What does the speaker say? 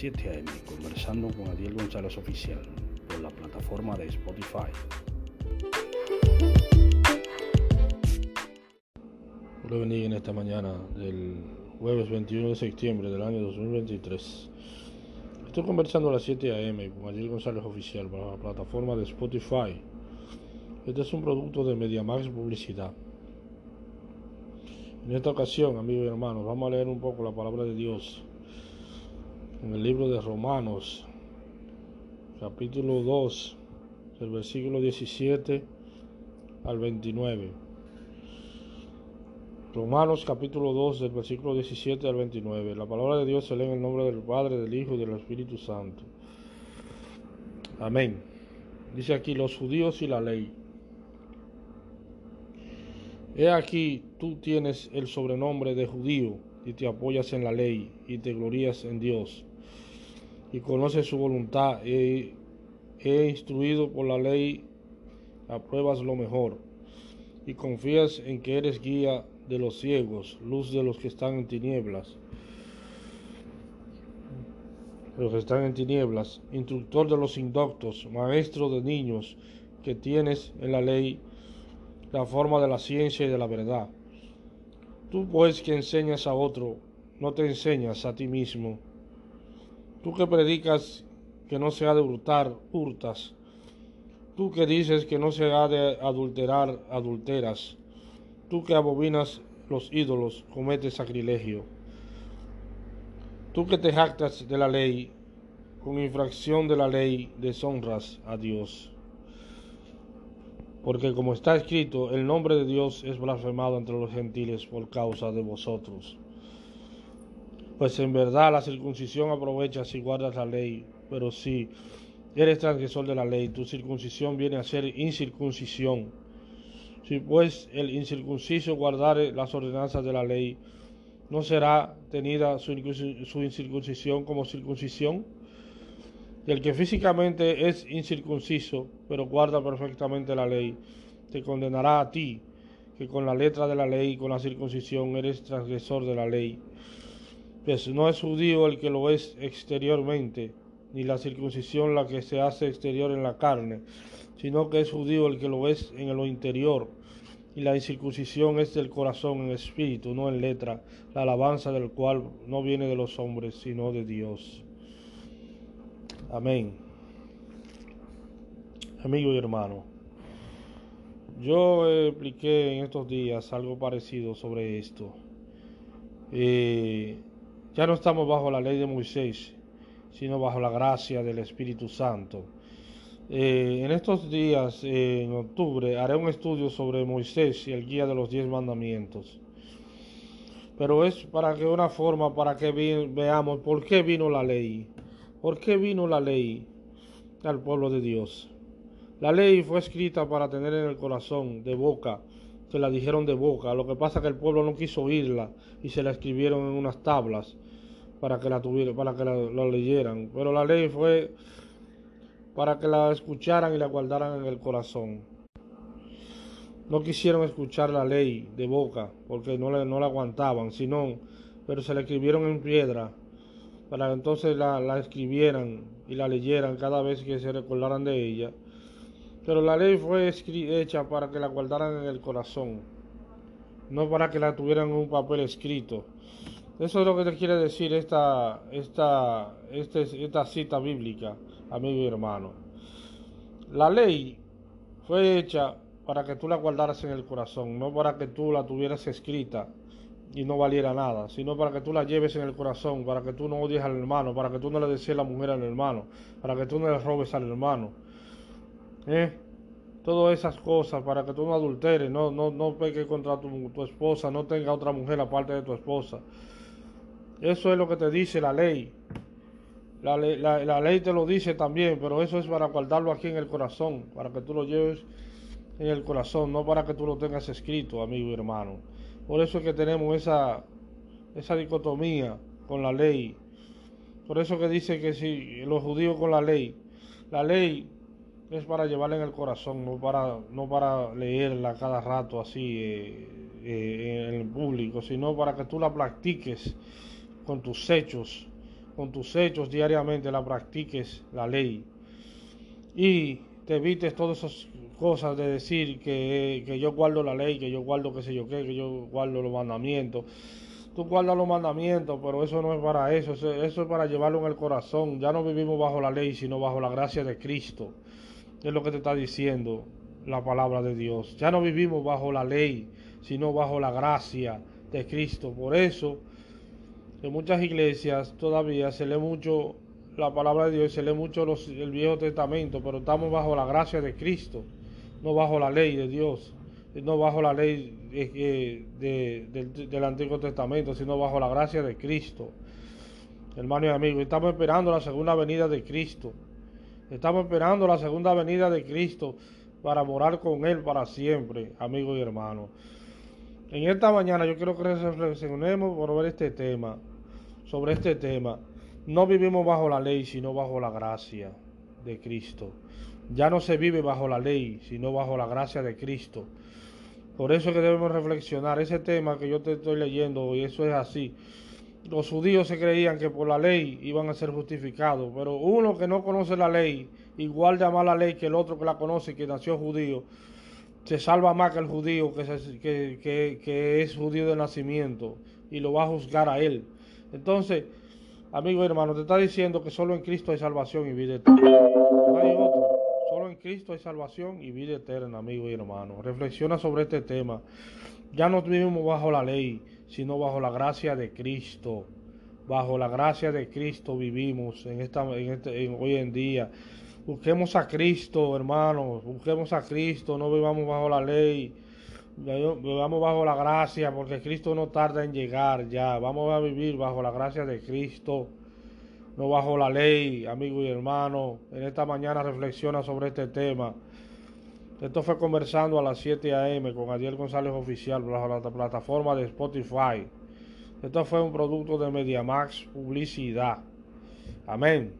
7 a.m. conversando con Adiel González Oficial por la plataforma de Spotify. Hola bendiga en esta mañana del jueves 21 de septiembre del año 2023. Estoy conversando a las 7 a.m. con Adiel González Oficial por la plataforma de Spotify. Este es un producto de MediaMax Publicidad. En esta ocasión, amigos y hermanos, vamos a leer un poco la palabra de Dios en el libro de Romanos, capítulo 2, del versículo 17 al 29. Romanos capítulo 2 del versículo 17 al 29. La palabra de Dios se lee en el nombre del Padre, del Hijo y del Espíritu Santo. Amén. Dice aquí los judíos y la ley. He aquí, tú tienes el sobrenombre de judío y te apoyas en la ley y te glorías en Dios y conoces su voluntad y he instruido por la ley, apruebas lo mejor y confías en que eres guía de los ciegos, luz de los que están en tinieblas, los que están en tinieblas, instructor de los indoctos, maestro de niños que tienes en la ley la forma de la ciencia y de la verdad. Tú pues que enseñas a otro, no te enseñas a ti mismo. Tú que predicas que no se ha de hurtar, hurtas. Tú que dices que no se ha de adulterar, adulteras. Tú que abominas los ídolos, cometes sacrilegio. Tú que te jactas de la ley, con infracción de la ley deshonras a Dios. Porque como está escrito, el nombre de Dios es blasfemado entre los gentiles por causa de vosotros. Pues en verdad la circuncisión aprovecha si guardas la ley, pero si eres transgresor de la ley, tu circuncisión viene a ser incircuncisión. Si pues el incircunciso guardare las ordenanzas de la ley, ¿no será tenida su incircuncisión como circuncisión? Y el que físicamente es incircunciso, pero guarda perfectamente la ley, te condenará a ti, que con la letra de la ley y con la circuncisión eres transgresor de la ley. No es judío el que lo es exteriormente, ni la circuncisión la que se hace exterior en la carne, sino que es judío el que lo es en lo interior. Y la incircuncisión es del corazón en espíritu, no en letra, la alabanza del cual no viene de los hombres, sino de Dios. Amén. Amigo y hermano, yo expliqué en estos días algo parecido sobre esto. Eh, ya no estamos bajo la ley de Moisés, sino bajo la gracia del Espíritu Santo. Eh, en estos días, eh, en octubre, haré un estudio sobre Moisés y el guía de los diez mandamientos. Pero es para que una forma, para que veamos por qué vino la ley. ¿Por qué vino la ley al pueblo de Dios? La ley fue escrita para tener en el corazón, de boca, se la dijeron de boca. Lo que pasa que el pueblo no quiso oírla y se la escribieron en unas tablas para que la tuvieran, para que la, leyeran. Pero la ley fue para que la escucharan y la guardaran en el corazón. No quisieron escuchar la ley de boca porque no, no la aguantaban, sino, pero se la escribieron en piedra para que entonces la, escribieran y la leyeran cada vez que se recordaran de ella. Pero la ley fue hecha para que la guardaran en el corazón, no para que la tuvieran en un papel escrito. Eso es lo que te quiere decir esta, esta, este, esta cita bíblica, amigo y hermano. La ley fue hecha para que tú la guardaras en el corazón, no para que tú la tuvieras escrita y no valiera nada, sino para que tú la lleves en el corazón, para que tú no odies al hermano, para que tú no le desees la mujer al hermano, para que tú no le robes al hermano. ¿Eh? Todas esas cosas, para que tú no adulteres, no, no, no peques contra tu, tu esposa, no tenga otra mujer aparte de tu esposa. Eso es lo que te dice la ley. La, la, la, ley te lo dice también, pero eso es para guardarlo aquí en el corazón, para que tú lo lleves en el corazón, no para que tú lo tengas escrito, amigo y hermano. Por eso es que tenemos esa, esa dicotomía con la ley. Por eso que dice que si los judíos con la ley, la ley es para llevarla en el corazón, no para, no para leerla cada rato así eh, eh, en el público, sino para que tú la practiques con tus hechos, con tus hechos diariamente la practiques la ley y te evites todas esas cosas de decir que, que yo guardo la ley, que yo guardo qué sé yo qué, que yo guardo los mandamientos. Tú guardas los mandamientos, pero eso no es para eso, eso, eso es para llevarlo en el corazón. Ya no vivimos bajo la ley, sino bajo la gracia de Cristo. Es lo que te está diciendo la palabra de Dios. Ya no vivimos bajo la ley, sino bajo la gracia de Cristo. Por eso, en muchas iglesias todavía se lee mucho la palabra de Dios, se lee mucho el Viejo Testamento, pero estamos bajo la gracia de Cristo, no bajo la ley de Dios, no bajo la ley de, del Antiguo Testamento, sino bajo la gracia de Cristo. Hermano y amigo, estamos esperando la segunda venida de Cristo. Estamos esperando la segunda venida de Cristo para morar con Él para siempre, amigo y hermano. En esta mañana yo quiero que reflexionemos ver este tema, sobre este tema. No vivimos bajo la ley, sino bajo la gracia de Cristo. Ya no se vive bajo la ley, sino bajo la gracia de Cristo. Por eso es que debemos reflexionar ese tema que yo te estoy leyendo, y eso es así. Los judíos se creían que por la ley iban a ser justificados, pero uno que no conoce la ley, igual de amar la ley que el otro que la conoce, que nació judío, se salva más que el judío que, que es judío de nacimiento y lo va a juzgar a él. Entonces, amigo y hermano, te está diciendo que solo en Cristo hay salvación y vida eterna. Cristo hay salvación y vida eterna, amigo y hermano. Reflexiona sobre este tema. Ya no vivimos bajo la ley, sino bajo la gracia de Cristo. Bajo la gracia de Cristo vivimos en esta, en este, hoy en día. Busquemos a Cristo, hermanos. Busquemos a Cristo. No vivamos bajo la ley vivamos bajo la gracia, porque Cristo no tarda en llegar ya. Vamos a vivir bajo la gracia de Cristo, no bajo la ley, amigo y hermano. En esta mañana reflexiona sobre este tema. Esto fue conversando a las 7 a.m. con Adiel González Oficial bajo la plataforma de Spotify. Esto fue un producto de MediaMax Publicidad. Amén.